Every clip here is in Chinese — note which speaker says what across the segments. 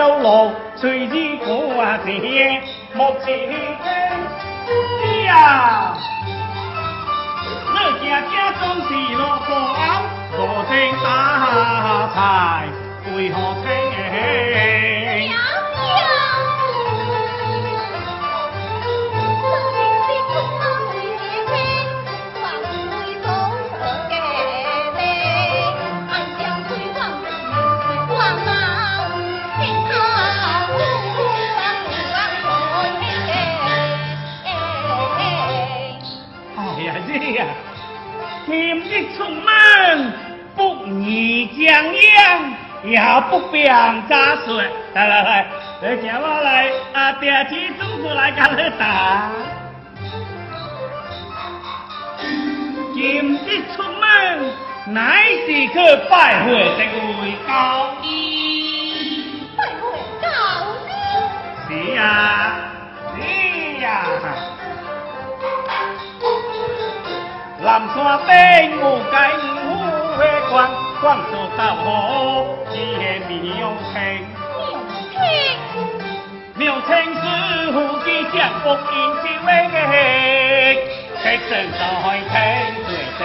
Speaker 1: 草小路，随日过节，莫情天也不便加水。来来来，来叫我来啊！爹去种出来给你打。今日出门乃是去拜会这位高
Speaker 2: 医。拜会高
Speaker 1: 医。是呀，是呀。南山顶有间五花馆，广州大河只系庙清。
Speaker 2: 庙
Speaker 1: 清，庙清是夫妻相福应是为嘅，七生在天对地。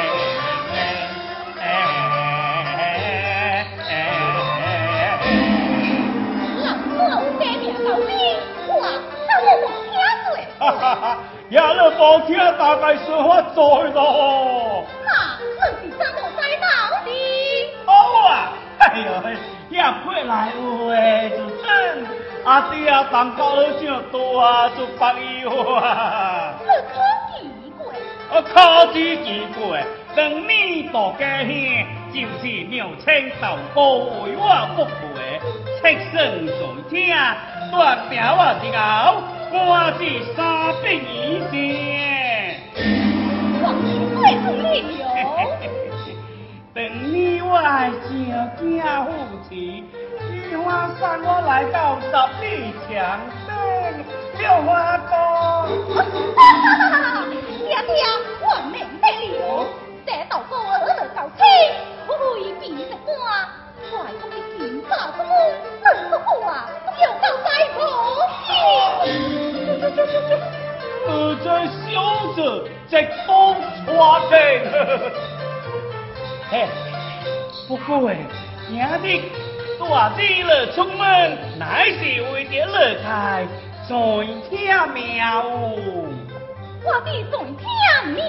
Speaker 2: 哈哈哈。
Speaker 1: 也了无听，大概说法在
Speaker 2: 咯。
Speaker 1: 哎呦，也过来有诶，就真阿弟啊，蛋糕好像多啊，就八有
Speaker 2: 啊。你可奇怪？
Speaker 1: 我可知奇怪，当年大家兄就是苗青豆糕为我不配，七生在听，断掉我的后。我是三兵一线，
Speaker 2: 王兄贵重了。
Speaker 1: 等你我正惊夫妻，菊花山我来到十里墙顶，叫花哥。
Speaker 2: 爹爹，我明白了，这道高二二高七，会比得过外公的金发之母，能不过啊？有高在何
Speaker 1: 我这小子在东抓的，嘿，不过哎，兄弟，大日了出门，乃是为着乐开在听庙。
Speaker 2: 我的在听庙。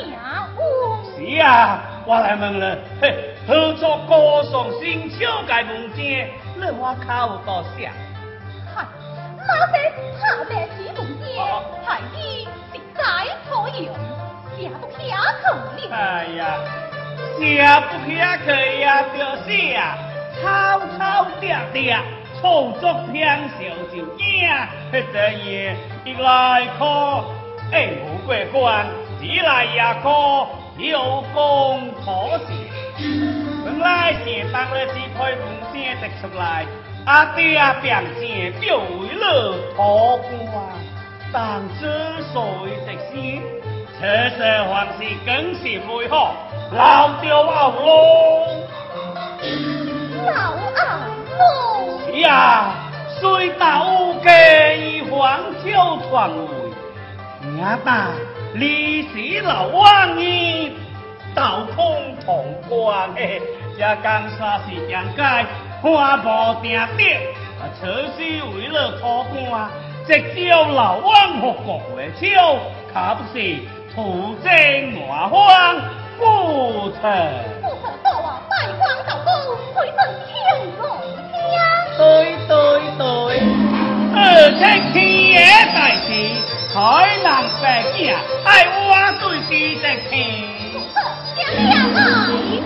Speaker 1: 是啊，我来问了，嘿，合作歌颂新秋该门前，你我口多少？
Speaker 2: 那些他的西门街，孩子是该可用，下不下去
Speaker 1: 了。哎呀，下不下去呀，就是啊，吵吵嗲嗲，操作偏小就惊。这夜一来可哎无过关，二来也可有功可事。本来是当了几块门先得出来。阿爹变钱就为了托关，但之所以直先，车色还是更是配合老掉阿
Speaker 2: 龙。老阿龙。
Speaker 1: 是呀，虽到给黄秋传位，阿爸历史老王爷道空同关的，这江山是人家。看无定定，车是为了托官，直叫老王和国会超，可不是土生瓦荒。
Speaker 2: 不成。不成，到我拜官道高，回正天来
Speaker 1: 对对对，而且天爷在时，才能白见，爱我对记得听。
Speaker 2: 娘娘来了。
Speaker 1: 好啊，你来，上来。